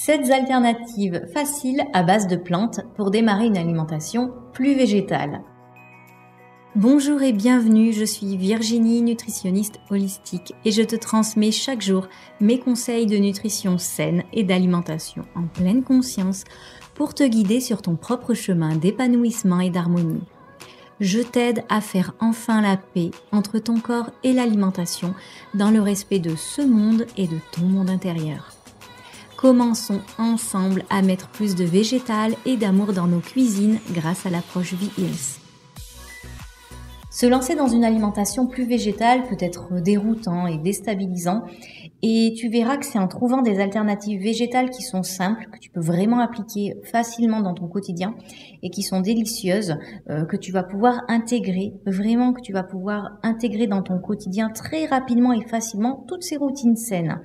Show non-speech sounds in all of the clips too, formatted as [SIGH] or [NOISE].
7 alternatives faciles à base de plantes pour démarrer une alimentation plus végétale. Bonjour et bienvenue, je suis Virginie, nutritionniste holistique et je te transmets chaque jour mes conseils de nutrition saine et d'alimentation en pleine conscience pour te guider sur ton propre chemin d'épanouissement et d'harmonie. Je t'aide à faire enfin la paix entre ton corps et l'alimentation dans le respect de ce monde et de ton monde intérieur. Commençons ensemble à mettre plus de végétal et d'amour dans nos cuisines grâce à l'approche V-Hills. Se lancer dans une alimentation plus végétale peut être déroutant et déstabilisant et tu verras que c'est en trouvant des alternatives végétales qui sont simples, que tu peux vraiment appliquer facilement dans ton quotidien et qui sont délicieuses, euh, que tu vas pouvoir intégrer, vraiment que tu vas pouvoir intégrer dans ton quotidien très rapidement et facilement toutes ces routines saines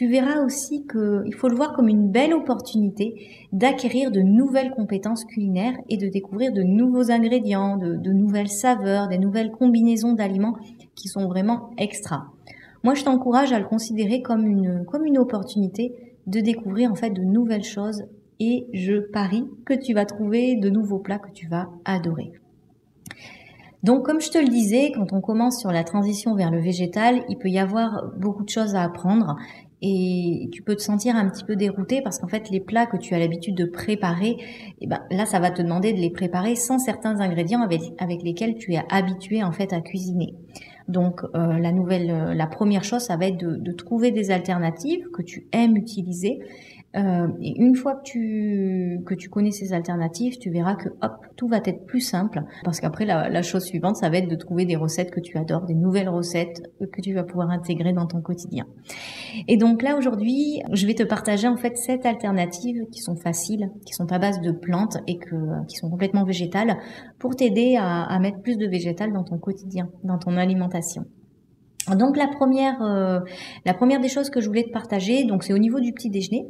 tu verras aussi qu'il faut le voir comme une belle opportunité d'acquérir de nouvelles compétences culinaires et de découvrir de nouveaux ingrédients, de, nouvelles saveurs, des nouvelles combinaisons d'aliments qui sont vraiment extra. Moi, je t'encourage à le considérer comme une, comme une opportunité de découvrir en fait de nouvelles choses et je parie que tu vas trouver de nouveaux plats que tu vas adorer. Donc, comme je te le disais, quand on commence sur la transition vers le végétal, il peut y avoir beaucoup de choses à apprendre et tu peux te sentir un petit peu dérouté parce qu'en fait les plats que tu as l'habitude de préparer, eh ben là ça va te demander de les préparer sans certains ingrédients avec, lesquels tu es habitué en fait à cuisiner. Donc euh, la nouvelle, euh, la première chose, ça va être de trouver des alternatives que tu aimes utiliser euh, et une fois que tu, que tu connais ces alternatives, tu verras que hop, tout va être plus simple. Parce qu'après, la, la, chose suivante, ça va être de trouver des recettes que tu adores, des nouvelles recettes que tu vas pouvoir intégrer dans ton quotidien. Et donc là, aujourd'hui, je vais te partager en fait sept alternatives qui sont faciles, qui sont à base de plantes et que, qui sont complètement végétales pour t'aider à, à mettre plus de végétal dans ton quotidien, dans ton alimentation. Donc la première, euh, la première des choses que je voulais te partager, donc c'est au niveau du petit déjeuner.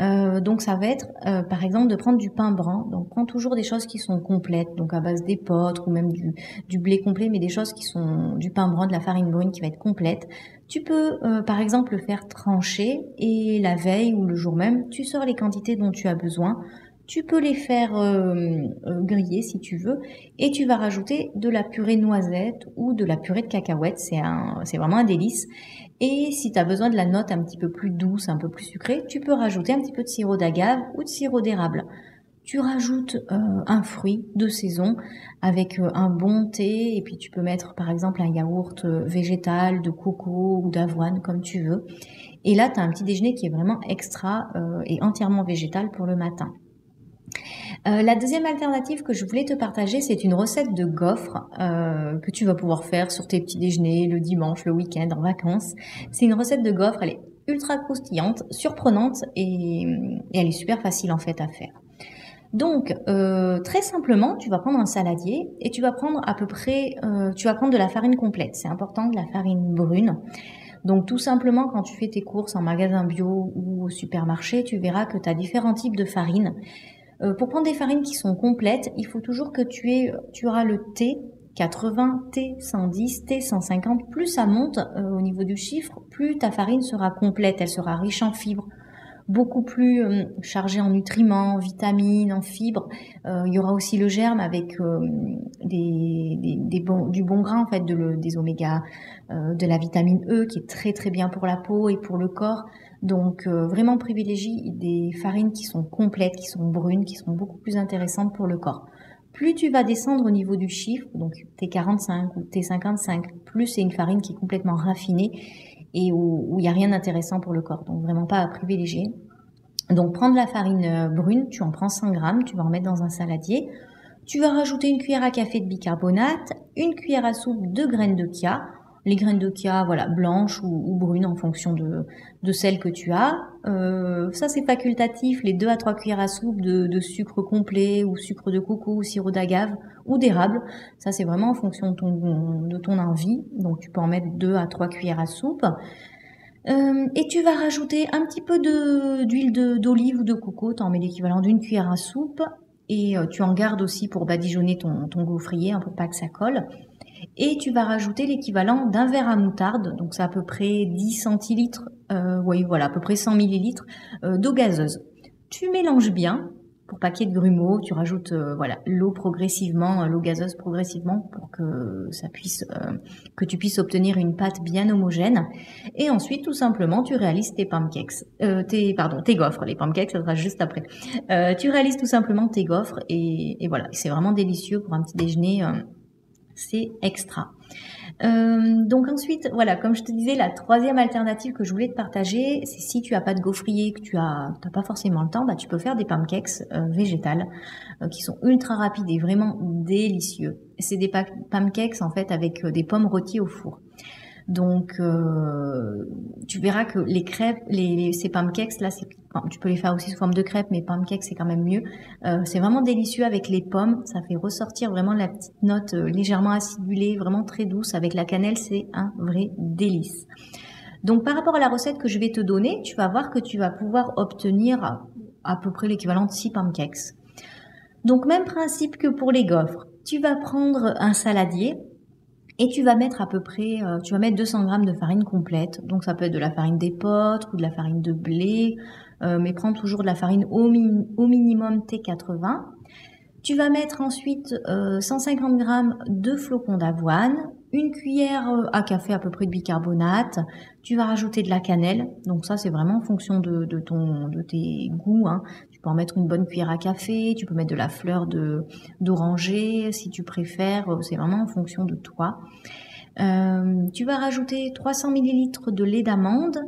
Euh, donc ça va être, euh, par exemple, de prendre du pain brun. Donc prends toujours des choses qui sont complètes, donc à base d'épeautre ou même du, du, blé complet, mais des choses qui sont du pain brun, de la farine brune qui va être complète. Tu peux, par exemple, le faire trancher et la veille ou le jour même, tu sors les quantités dont tu as besoin. Tu peux les faire euh, euh, griller si tu veux et tu vas rajouter de la purée noisette ou de la purée de cacahuètes. C'est un, c'est vraiment un délice. Et si tu as besoin de la note un petit peu plus douce, un peu plus sucrée, tu peux rajouter un petit peu de sirop d'agave ou de sirop d'érable. Tu rajoutes euh, un fruit de saison avec un bon thé et puis tu peux mettre par exemple un yaourt végétal de coco ou d'avoine comme tu veux. Et là, tu as un petit déjeuner qui est vraiment extra et entièrement végétal pour le matin. Euh, la deuxième alternative que je voulais te partager, c'est une recette de gaufres euh, que tu vas pouvoir faire sur tes petits déjeuners le dimanche, le week-end, en vacances. C'est une recette de gaufres, elle est ultra croustillante, surprenante et, elle est super facile en fait à faire. Donc, euh, très simplement, tu vas prendre un saladier et tu vas prendre à peu près, tu vas prendre de la farine complète. C'est important, de la farine brune. Donc tout simplement, quand tu fais tes courses en magasin bio ou au supermarché, tu verras que tu as différents types de farine. Euh, pour prendre des farines qui sont complètes, il faut toujours que tu aies, tu auras le T 80, T 110, T 150. Plus ça monte euh, au niveau du chiffre, plus ta farine sera complète, elle sera riche en fibres, beaucoup plus euh, chargée en nutriments, en vitamines, en fibres. il y aura aussi le germe avec des, des, du bon grain en fait, de, des oméga, de la vitamine E qui est très très bien pour la peau et pour le corps. Donc euh, vraiment privilégie des farines qui sont complètes, qui sont brunes, qui sont beaucoup plus intéressantes pour le corps. Plus tu vas descendre au niveau du chiffre, donc T45 ou T55, plus c'est une farine qui est complètement raffinée et où il n'y a rien d'intéressant pour le corps. Donc vraiment pas à privilégier. Donc prendre la farine euh, brune, tu en prends 100 grammes, tu vas en mettre dans un saladier. Tu vas rajouter une cuillère à café de bicarbonate, une cuillère à soupe de graines de chia, les graines de chia, voilà, blanches ou, brunes en fonction de, de celles que tu as. Euh, ça, c'est facultatif, les 2 à 3 cuillères à soupe de, sucre complet ou sucre de coco ou sirop d'agave ou d'érable. Ça, c'est vraiment en fonction de ton, de ton envie. Donc, tu peux en mettre 2 à 3 cuillères à soupe. Euh, et tu vas rajouter un petit peu d'huile d'olive ou de coco. Tu en mets l'équivalent d'une cuillère à soupe. Et euh, tu en gardes aussi pour badigeonner ton, ton gaufrier, hein, pour pas que ça colle. Et tu vas rajouter l'équivalent d'un verre à moutarde, donc c'est à peu près 10 centilitres, euh, oui voilà, à peu près 100 millilitres euh, d'eau gazeuse. Tu mélanges bien, pour paquet de grumeaux, tu rajoutes euh, voilà l'eau progressivement, l'eau gazeuse progressivement pour que ça puisse que tu puisses obtenir une pâte bien homogène. Et ensuite, tout simplement, tu réalises tes pancakes, tes pardon tes gaufres. Les pancakes, ça sera juste après. tu réalises tout simplement tes gaufres et, et voilà, c'est vraiment délicieux pour un petit déjeuner. C'est extra. Euh, donc ensuite, voilà, comme je te disais, la troisième alternative que je voulais te partager, c'est si tu as pas de gaufrier, que tu as, pas forcément le temps, bah tu peux faire des pancakes euh, végétales euh, qui sont ultra rapides et vraiment délicieux. C'est des pancakes en fait avec des pommes rôties au four. Donc, euh, tu verras que les crêpes, les, ces pancakes, là, tu peux les faire aussi sous forme de crêpes, mais pancakes, c'est quand même mieux. Euh, c'est vraiment délicieux avec les pommes. Ça fait ressortir vraiment la petite note euh, légèrement acidulée, vraiment très douce. Avec la cannelle, c'est un vrai délice. Donc, par rapport à la recette que je vais te donner, tu vas voir que tu vas pouvoir obtenir à, à peu près l'équivalent de 6 pancakes. Donc, même principe que pour les gaufres. Tu vas prendre un saladier, et tu vas mettre à peu près, euh, tu vas mettre 200 grammes de farine complète. Donc ça peut être de la farine d'épeautre ou de la farine de blé, euh, mais prends toujours de la farine au, minimum T80. Tu vas mettre ensuite 150 euh, grammes de flocons d'avoine, une cuillère à café à peu près de bicarbonate. Tu vas rajouter de la cannelle. Donc ça, c'est vraiment en fonction de, ton, de tes goûts. Hein. Mettre une bonne cuillère à café, tu peux mettre de la fleur d'oranger si tu préfères, euh, c'est vraiment en fonction de toi. Euh, tu vas rajouter 300 ml de lait d'amande.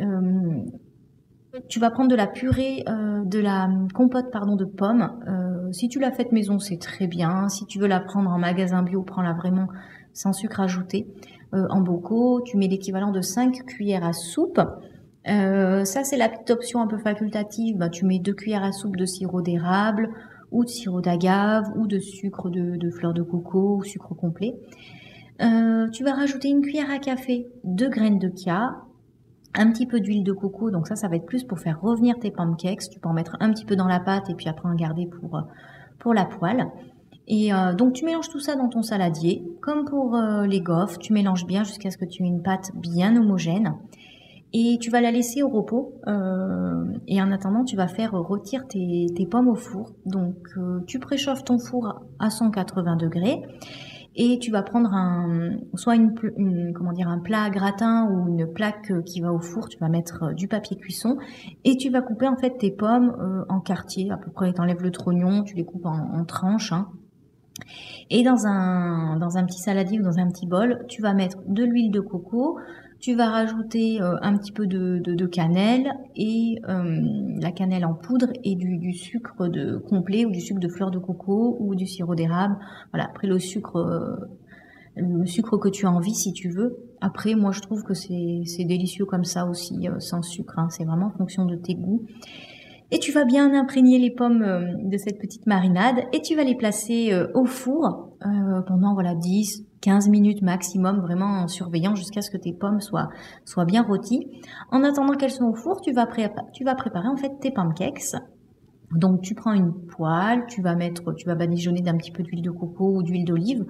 Euh, tu vas prendre de la purée, de la compote pardon de pommes. si tu l'as faite maison, c'est très bien. Si tu veux la prendre en magasin bio, prends-la vraiment sans sucre ajouté. en bocaux, tu mets l'équivalent de 5 cuillères à soupe. Euh, ça, c'est la petite option un peu facultative. Bah, tu mets deux cuillères à soupe de sirop d'érable ou de sirop d'agave ou de sucre de, fleur de coco ou sucre complet. Euh, tu vas rajouter une cuillère à café de graines de chia, un petit peu d'huile de coco. Donc ça, ça va être plus pour faire revenir tes pancakes. Tu peux en mettre un petit peu dans la pâte et puis après en garder pour, pour la poêle. Et euh, donc tu mélanges tout ça dans ton saladier. Comme pour les gaufres, tu mélanges bien jusqu'à ce que tu aies une pâte bien homogène et tu vas la laisser au repos. Euh, et en attendant, tu vas faire rôtir tes, pommes au four. Donc, euh, tu préchauffes ton four à 180 degrés et tu vas prendre un soit une, comment dire un plat gratin ou une plaque qui va au four. Tu vas mettre euh, du papier cuisson et tu vas couper en fait tes pommes en quartiers à peu près. T'enlèves le trognon, tu les coupes en, tranches. Hein. Et dans un, dans un petit saladier ou dans un petit bol, tu vas mettre de l'huile de coco, tu vas rajouter euh, un petit peu de, cannelle et euh, la cannelle en poudre et du, sucre de complet ou du sucre de fleur de coco ou du sirop d'érable. Voilà, après le sucre, euh, le sucre que tu as envie si tu veux. Après, moi je trouve que c'est délicieux comme ça aussi, sans sucre. Hein. C'est vraiment en fonction de tes goûts. Et tu vas bien imprégner les pommes de cette petite marinade et tu vas les placer au four pendant voilà 10, 15 minutes maximum, vraiment en surveillant jusqu'à ce que tes pommes soient, soient bien rôties. En attendant qu'elles soient au four, tu vas, tu vas préparer en fait tes pancakes. Donc tu prends une poêle, tu vas mettre, tu vas badigeonner d'un petit peu d'huile de coco ou d'huile d'olive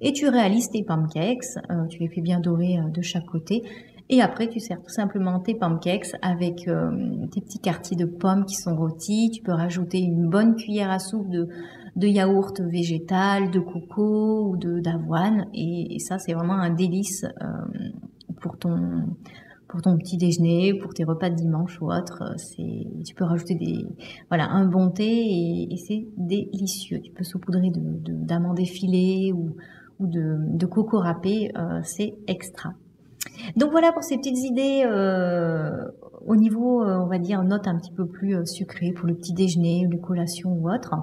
et tu réalises tes pancakes. Euh, tu les fais bien dorer euh, de chaque côté. Et après, tu sers tout simplement tes pancakes avec euh, tes petits quartiers de pommes qui sont rôtis. Tu peux rajouter une bonne cuillère à soupe de, de yaourt végétal, de coco ou de d'avoine. Et, ça, c'est vraiment un délice euh, pour ton petit déjeuner, pour tes repas de dimanche ou autre. C'est, tu peux rajouter des, voilà, un bon thé et, c'est délicieux. Tu peux saupoudrer de, d'amandes effilées ou, de, coco râpé. Euh, c'est extra. Donc voilà pour ces petites idées euh, au niveau, on va dire, note un petit peu plus sucrée pour le petit déjeuner, les collations ou autre.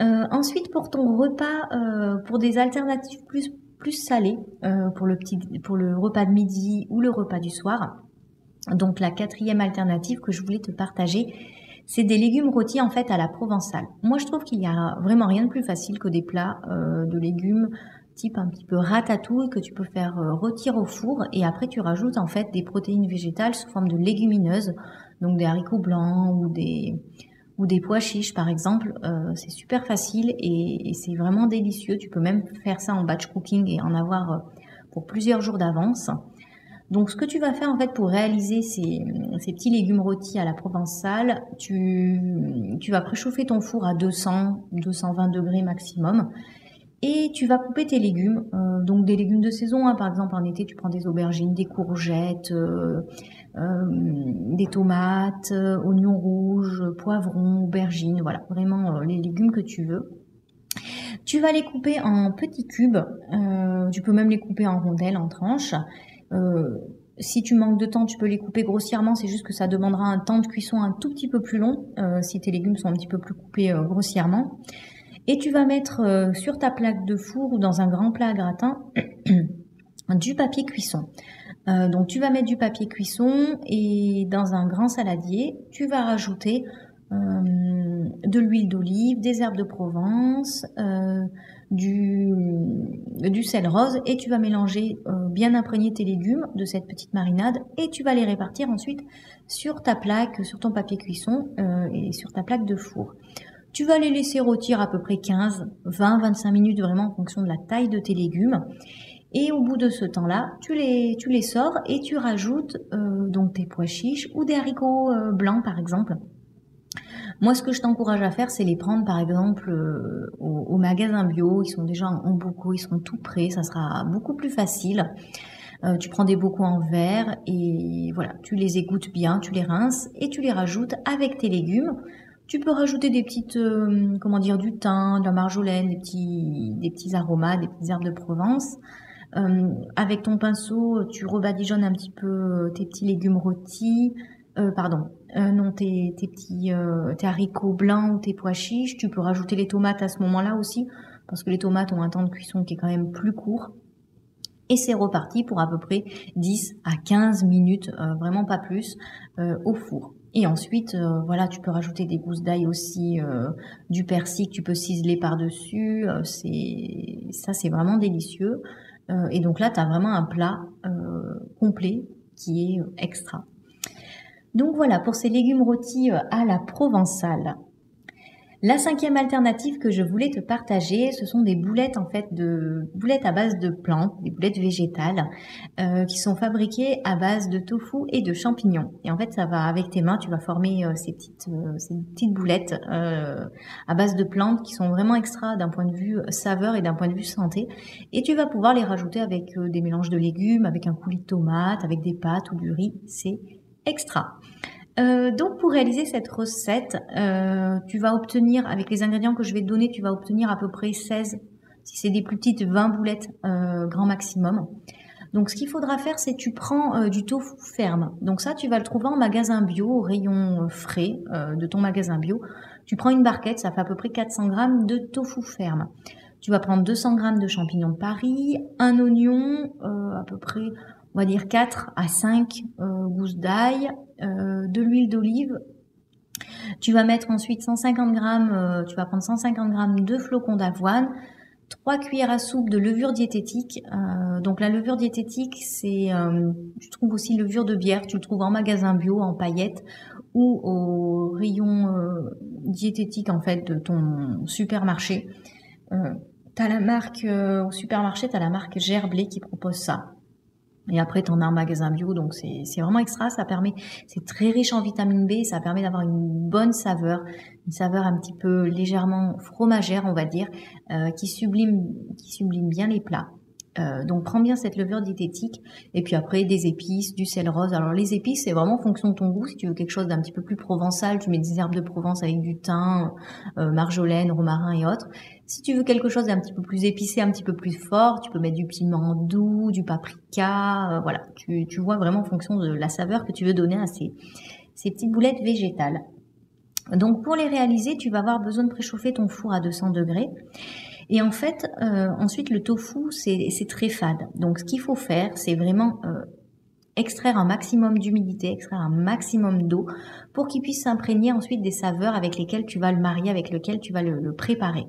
Euh, ensuite, pour ton repas, euh, pour des alternatives plus salées, euh, pour le petit, pour le repas de midi ou le repas du soir. Donc la quatrième alternative que je voulais te partager, c'est des légumes rôtis en fait à la provençale. Moi, je trouve qu'il y a vraiment rien de plus facile que des plats de légumes type un petit peu ratatouille que tu peux faire rôtir au four et après tu rajoutes en fait des protéines végétales sous forme de légumineuses, donc des haricots blancs ou des ou des pois chiches par exemple. Euh, c'est super facile et, c'est vraiment délicieux. Tu peux même faire ça en batch cooking et en avoir euh, pour plusieurs jours d'avance. Donc ce que tu vas faire en fait pour réaliser ces, petits légumes rôtis à la provençale, tu, tu vas préchauffer ton four à 200, 220 degrés maximum et tu vas couper tes légumes, euh, donc des légumes de saison. Hein. par exemple, en été, tu prends des aubergines, des courgettes, euh, euh, des tomates, oignons rouges, poivrons, aubergines. Voilà, vraiment les légumes que tu veux. Tu vas les couper en petits cubes. tu peux même les couper en rondelles, en tranches. si tu manques de temps, tu peux les couper grossièrement. C'est juste que ça demandera un temps de cuisson un tout petit peu plus long si tes légumes sont un petit peu plus coupés grossièrement. Et tu vas mettre euh, sur ta plaque de four ou dans un grand plat gratin [CLEARS THROAT] du papier cuisson. Euh, donc tu vas mettre du papier cuisson et dans un grand saladier, tu vas rajouter euh, de l'huile d'olive, des herbes de Provence, du, du sel rose et tu vas mélanger bien imprégner tes légumes de cette petite marinade et tu vas les répartir ensuite sur ta plaque, sur ton papier cuisson et sur ta plaque de four. Tu vas les laisser rôtir à peu près 15, 20, 25 minutes vraiment en fonction de la taille de tes légumes. Et au bout de ce temps-là, tu les, tu sors et tu rajoutes euh, donc tes pois chiches ou des haricots euh, blancs par exemple. Moi, ce que je t'encourage à faire, c'est les prendre par exemple euh, au, magasin bio. Ils sont déjà en bocaux, ils sont tout prêts, ça sera beaucoup plus facile. tu prends des bocaux en verre et voilà, tu les égouttes bien, tu les rinces et tu les rajoutes avec tes légumes. Tu peux rajouter des petites, euh, comment dire, du thym, de la marjolaine, des petits, des petits aromas, des petites herbes de Provence. Euh, avec ton pinceau, tu rebadigeonnes un petit peu euh, tes petits légumes rôtis, pardon, non, tes, tes petits tes haricots blancs ou tes pois chiches. Tu peux rajouter les tomates à ce moment-là aussi, parce que les tomates ont un temps de cuisson qui est quand même plus court. Et c'est reparti pour à peu près 10 à 15 minutes, vraiment pas plus, au four. Et ensuite, euh, voilà, tu peux rajouter des gousses d'ail aussi, euh, du persil que tu peux ciseler par-dessus. Euh, c'est ça, c'est vraiment délicieux. et donc là, tu as vraiment un plat complet qui est extra. Donc voilà, pour ces légumes rôtis à la provençale. La cinquième alternative que je voulais te partager, ce sont des boulettes en fait de boulettes à base de plantes, des boulettes végétales euh, qui sont fabriquées à base de tofu et de champignons. Et en fait, ça va avec tes mains, tu vas former euh, ces petites euh, ces petites boulettes à base de plantes qui sont vraiment extra d'un point de vue saveur et d'un point de vue santé. Et tu vas pouvoir les rajouter avec des mélanges de légumes, avec un coulis de tomates, avec des pâtes ou du riz. C'est extra. Euh, donc pour réaliser cette recette, euh, tu vas obtenir, avec les ingrédients que je vais te donner, tu vas obtenir à peu près 16, si c'est des plus petites, 20 boulettes euh, grand maximum. Donc ce qu'il faudra faire, c'est tu prends du tofu ferme. Donc ça, tu vas le trouver en magasin bio, au rayon frais de ton magasin bio. Tu prends une barquette, ça fait à peu près 400 grammes de tofu ferme. Tu vas prendre 200 grammes de champignons de Paris, un oignon, à peu près on va dire 4 à 5 euh, gousses d'ail, euh, de l'huile d'olive. Tu vas mettre ensuite 150 grammes, euh, tu vas prendre 150 grammes de flocons d'avoine, 3 cuillères à soupe de levure diététique. donc la levure diététique, c'est, tu trouves aussi levure de bière, tu le trouves en magasin bio, en paillettes ou au rayon diététique en fait de ton supermarché. tu as la marque au supermarché, tu as la marque Gerblé qui propose ça. Et après, tu en as un magasin bio, donc c'est vraiment extra. Ça permet, c'est très riche en vitamine B, ça permet d'avoir une bonne saveur, une saveur un petit peu légèrement fromagère, on va dire, euh, qui sublime, qui sublime bien les plats. Euh, donc prends bien cette levure diététique et puis après des épices, du sel rose. Alors les épices c'est vraiment en fonction de ton goût. Si tu veux quelque chose d'un petit peu plus provençal, tu mets des herbes de Provence avec du thym, euh, marjolaine, romarin et autres. Si tu veux quelque chose d'un petit peu plus épicé, un petit peu plus fort, tu peux mettre du piment doux, du paprika. Euh, voilà, tu, vois vraiment en fonction de la saveur que tu veux donner à ces, ces petites boulettes végétales. Donc pour les réaliser, tu vas avoir besoin de préchauffer ton four à 200 degrés. Et en fait, euh, ensuite, le tofu, c'est très fade. Donc, ce qu'il faut faire, c'est vraiment euh, extraire un maximum d'humidité, extraire un maximum d'eau pour qu'il puisse s'imprégner ensuite des saveurs avec lesquelles tu vas le marier, avec lesquelles tu vas le, préparer.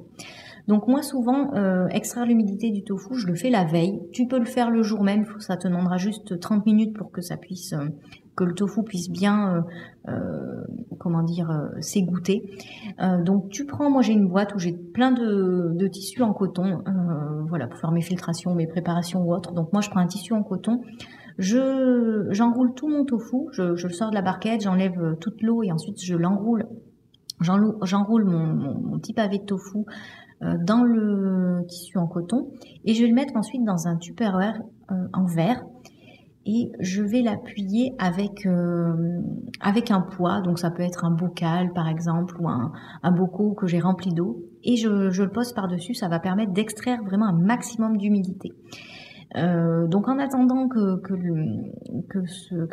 Donc moi souvent, euh, extraire l'humidité du tofu, je le fais la veille. Tu peux le faire le jour même, ça te demandera juste 30 minutes pour que ça puisse le tofu puisse bien, comment dire, s'égoutter. donc tu prends, moi j'ai une boîte où j'ai plein de, tissus en coton, voilà, pour faire mes filtrations, mes préparations ou autres. Donc moi je prends un tissu en coton. Je j'enroule tout mon tofu, je, le sors de la barquette, j'enlève toute l'eau et ensuite je l'enroule J'enroule mon, petit pavé de tofu euh, dans le tissu en coton et je vais le mettre ensuite dans un tupperware euh, en verre et je vais l'appuyer avec euh, avec un poids. Donc ça peut être un bocal par exemple ou un, un que j'ai rempli d'eau. Et je, le pose par dessus ça va permettre d'extraire vraiment un maximum d'humidité. Euh, donc en attendant que,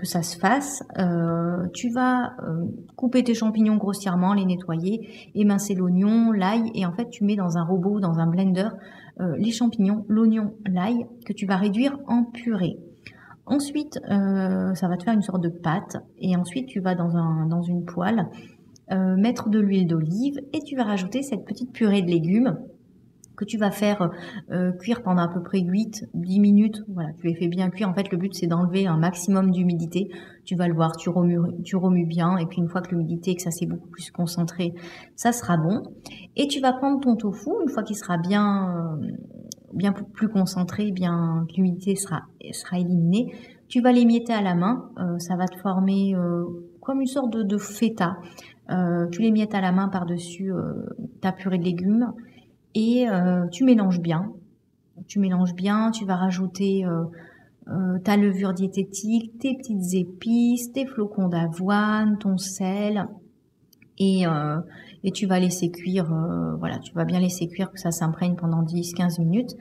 ça se fasse, euh, tu vas couper tes champignons grossièrement, les nettoyer, émincer l'oignon, l'ail, et en fait tu mets dans un robot, dans un blender, les champignons, l'oignon, l'ail, que tu vas réduire en purée. Ensuite, ça va te faire une sorte de pâte, et ensuite tu vas dans, un, dans une poêle mettre de l'huile d'olive, et tu vas rajouter cette petite purée de légumes que tu vas faire euh, cuire pendant à peu près 8-10 minutes. Voilà, tu les fais bien cuire. En fait, le but, c'est d'enlever un maximum d'humidité. Tu vas le voir, tu remues, tu remues bien. Et puis, une fois que l'humidité, que ça s'est beaucoup plus concentré, ça sera bon. Et tu vas prendre ton tofu, une fois qu'il sera bien, euh, bien plus concentré, bien, l'humidité sera, éliminée. Tu vas l'émietter à la main. Euh, ça va te former comme une sorte de, feta. tu l'émiettes à la main par-dessus ta purée de légumes et euh, tu mélanges bien. Tu mélanges bien, tu vas rajouter euh, euh, ta levure diététique, tes petites épices, tes flocons d'avoine, ton sel, et, et tu vas laisser cuire, voilà, tu vas bien laisser cuire que ça s'imprègne pendant 10-15 minutes.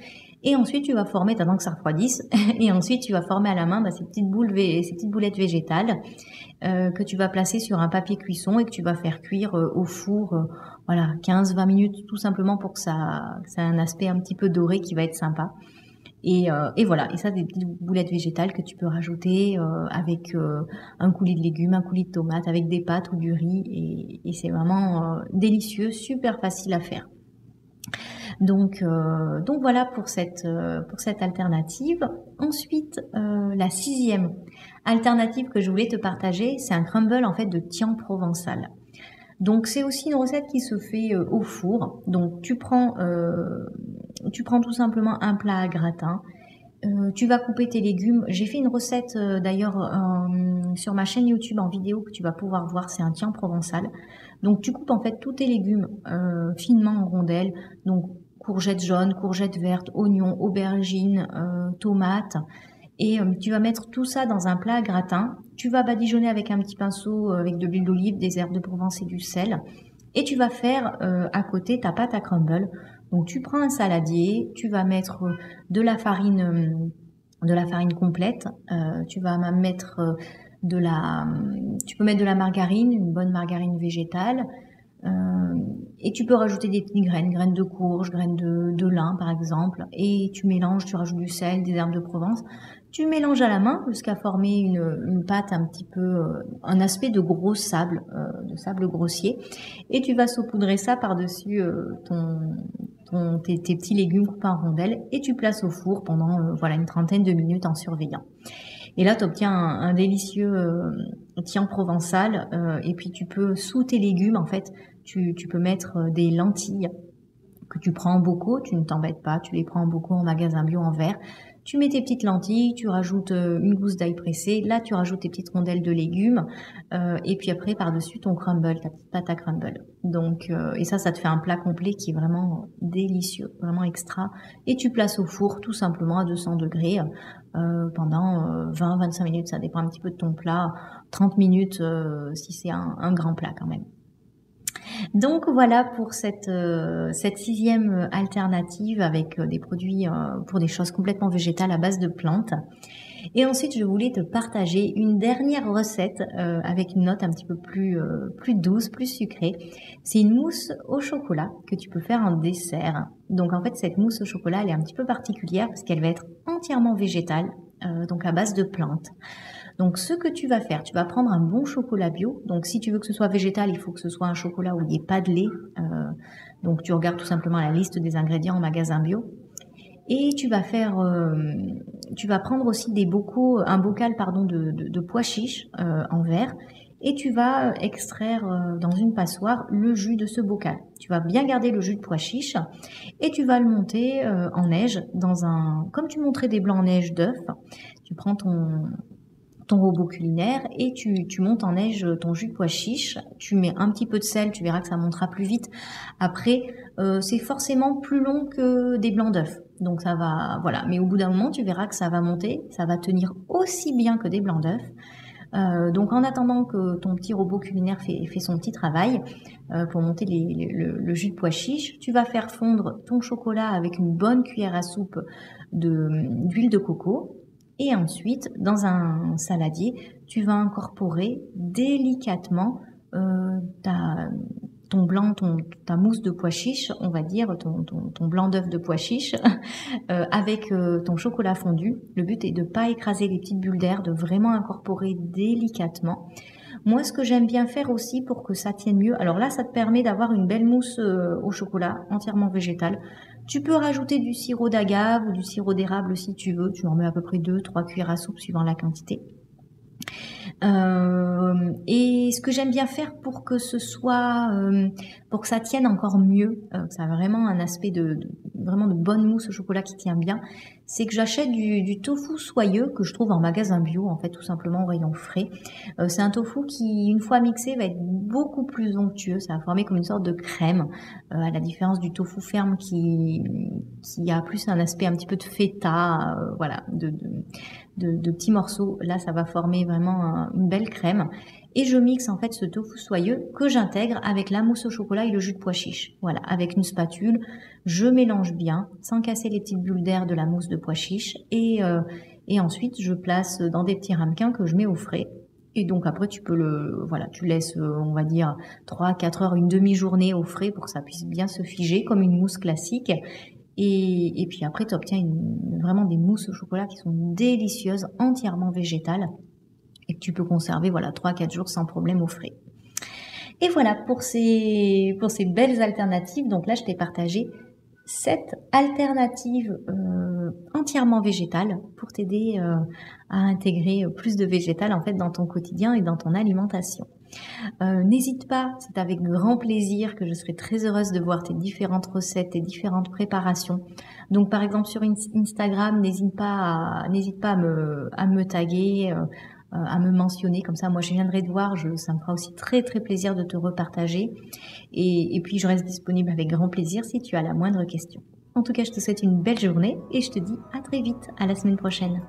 Et ensuite, tu vas former, t'attends que ça refroidisse, [LAUGHS] et ensuite, tu vas former à la main bah, ces, petites boules, ces petites boulettes végétales que tu vas placer sur un papier cuisson et que tu vas faire cuire au four voilà, 15-20 minutes tout simplement pour que ça, ça ait un aspect un petit peu doré qui va être sympa. Et, euh, et, voilà, et ça, des petites boulettes végétales que tu peux rajouter euh, avec euh, un coulis de légumes, un coulis de tomates, avec des pâtes ou du riz. Et, c'est vraiment délicieux, super facile à faire. Donc, voilà pour cette, pour cette alternative. Ensuite, la sixième alternative que je voulais te partager, c'est un crumble en fait de tian provençal. Donc c'est aussi une recette qui se fait au four. Donc tu prends, tu prends tout simplement un plat à gratin. Euh, tu vas couper tes légumes. J'ai fait une recette d'ailleurs sur ma chaîne YouTube en vidéo que tu vas pouvoir voir. C'est un tien provençal. Donc tu coupes en fait tous tes légumes finement en rondelles. Donc courgettes jaunes, courgettes vertes, oignons, aubergines, tomates. Et tu vas mettre tout ça dans un plat à gratin tu vas badigeonner avec un petit pinceau euh, avec de l'huile d'olive, des herbes de Provence et du sel. Et tu vas faire euh, à côté ta pâte à crumble. Donc tu prends un saladier, tu vas mettre euh, de la farine, de la farine complète. tu vas mettre de la, tu peux mettre de la margarine, une bonne margarine végétale. et tu peux rajouter des petites graines, graines de courge, graines de, de lin par exemple. Et tu mélanges, tu rajoutes du sel, des herbes de Provence. Tu mélanges à la main jusqu'à former une, pâte un petit peu, euh, un aspect de gros sable, euh, de sable grossier. Et tu vas saupoudrer ça par-dessus euh, ton, tes, petits légumes coupés en rondelles et tu places au four pendant voilà une trentaine de minutes en surveillant. Et là, tu obtiens un, délicieux tien provençal. et puis, tu peux, sous tes légumes, en fait, tu, tu peux mettre des lentilles que tu prends en bocaux. Tu ne t'embêtes pas, tu les prends en bocaux en magasin bio en verre. Tu mets tes petites lentilles, tu rajoutes euh, une gousse d'ail pressé, là tu rajoutes tes petites rondelles de légumes, euh, et puis après par-dessus ton crumble, ta petite pâte à crumble. Donc, euh, et ça, ça te fait un plat complet qui est vraiment délicieux, vraiment extra. Et tu places au four tout simplement à 200 degrés pendant 20-25 minutes, ça dépend un petit peu de ton plat, 30 minutes si c'est un grand plat quand même. Donc voilà pour cette, euh, sixième alternative avec euh, des produits euh, pour des choses complètement végétales à base de plantes. Et ensuite, je voulais te partager une dernière recette avec une note un petit peu plus, plus douce, plus sucrée. C'est une mousse au chocolat que tu peux faire en dessert. Donc en fait, cette mousse au chocolat, elle est un petit peu particulière parce qu'elle va être entièrement végétale, donc à base de plantes. Donc ce que tu vas faire, tu vas prendre un bon chocolat bio. Donc si tu veux que ce soit végétal, il faut que ce soit un chocolat où il n'y ait pas de lait. Euh, donc tu regardes tout simplement la liste des ingrédients en magasin bio. Et tu vas faire, euh, tu vas prendre aussi des bocaux, un bocal pardon de, pois chiches en verre et tu vas extraire dans une passoire le jus de ce bocal. Tu vas bien garder le jus de pois chiche et tu vas le monter en neige dans un comme tu monterais des blancs en neige d'œuf. Tu prends ton ton robot culinaire et tu, montes en neige ton jus de pois chiche. Tu mets un petit peu de sel, tu verras que ça montera plus vite. Après, euh, c'est forcément plus long que des blancs d'œufs. Donc ça va, voilà. Mais au bout d'un moment, tu verras que ça va monter, ça va tenir aussi bien que des blancs d'œufs. Euh, donc en attendant que ton petit robot culinaire fait, son petit travail euh, pour monter le, jus de pois chiche, tu vas faire fondre ton chocolat avec une bonne cuillère à soupe d'huile de coco et ensuite, dans un saladier, tu vas incorporer délicatement euh, ta, ton blanc, ta mousse de pois chiche, on va dire, ton, ton, blanc d'œuf de pois chiche, [LAUGHS] euh, avec euh, ton chocolat fondu. Le but est de ne pas écraser les petites bulles d'air, de vraiment incorporer délicatement. Moi, ce que j'aime bien faire aussi pour que ça tienne mieux, alors là, ça te permet d'avoir une belle mousse au chocolat entièrement végétale. Tu peux rajouter du sirop d'agave ou du sirop d'érable si tu veux. Tu en mets à peu près 2-3 cuillères à soupe suivant la quantité. Euh, et ce que j'aime bien faire pour que ce soit, euh, pour que ça tienne encore mieux, euh, que ça a vraiment un aspect de, vraiment de bonne mousse au chocolat qui tient bien, c'est que j'achète du, tofu soyeux que je trouve en magasin bio, en fait, tout simplement au rayon frais. c'est un tofu qui, une fois mixé, va être beaucoup plus onctueux. Ça va former comme une sorte de crème, à la différence du tofu ferme qui, qui a plus un aspect un petit peu de feta, voilà, de, de, petits morceaux. Là, ça va former vraiment une belle crème. Et je mixe en fait ce tofu soyeux que j'intègre avec la mousse au chocolat et le jus de pois chiche. Voilà, avec une spatule, je mélange bien sans casser les petites bulles d'air de la mousse de pois chiche. Et, euh, et ensuite, je place dans des petits ramequins que je mets au frais. Et donc après, tu peux le, voilà, tu laisses, euh, on va dire, 3, 4 heures, une demi-journée au frais pour que ça puisse bien se figer comme une mousse classique. Et, puis après, tu obtiens vraiment des mousses au chocolat qui sont délicieuses, entièrement végétales, et que tu peux conserver voilà 3-4 jours sans problème au frais. Et voilà pour ces, pour ces belles alternatives. Donc là, je t'ai partagé sept alternatives euh, entièrement végétales pour t'aider euh, à intégrer plus de végétal en fait dans ton quotidien et dans ton alimentation. Euh, n'hésite pas, c'est avec grand plaisir que je serai très heureuse de voir tes différentes recettes, tes différentes préparations. Donc par exemple sur Instagram, n'hésite pas, à, n'hésite pas à me, taguer, euh, à me mentionner, comme ça moi je viendrai te voir, ça me fera aussi très très plaisir de te repartager. Et puis je reste disponible avec grand plaisir si tu as la moindre question. En tout cas, je te souhaite une belle journée et je te dis à très vite, à la semaine prochaine.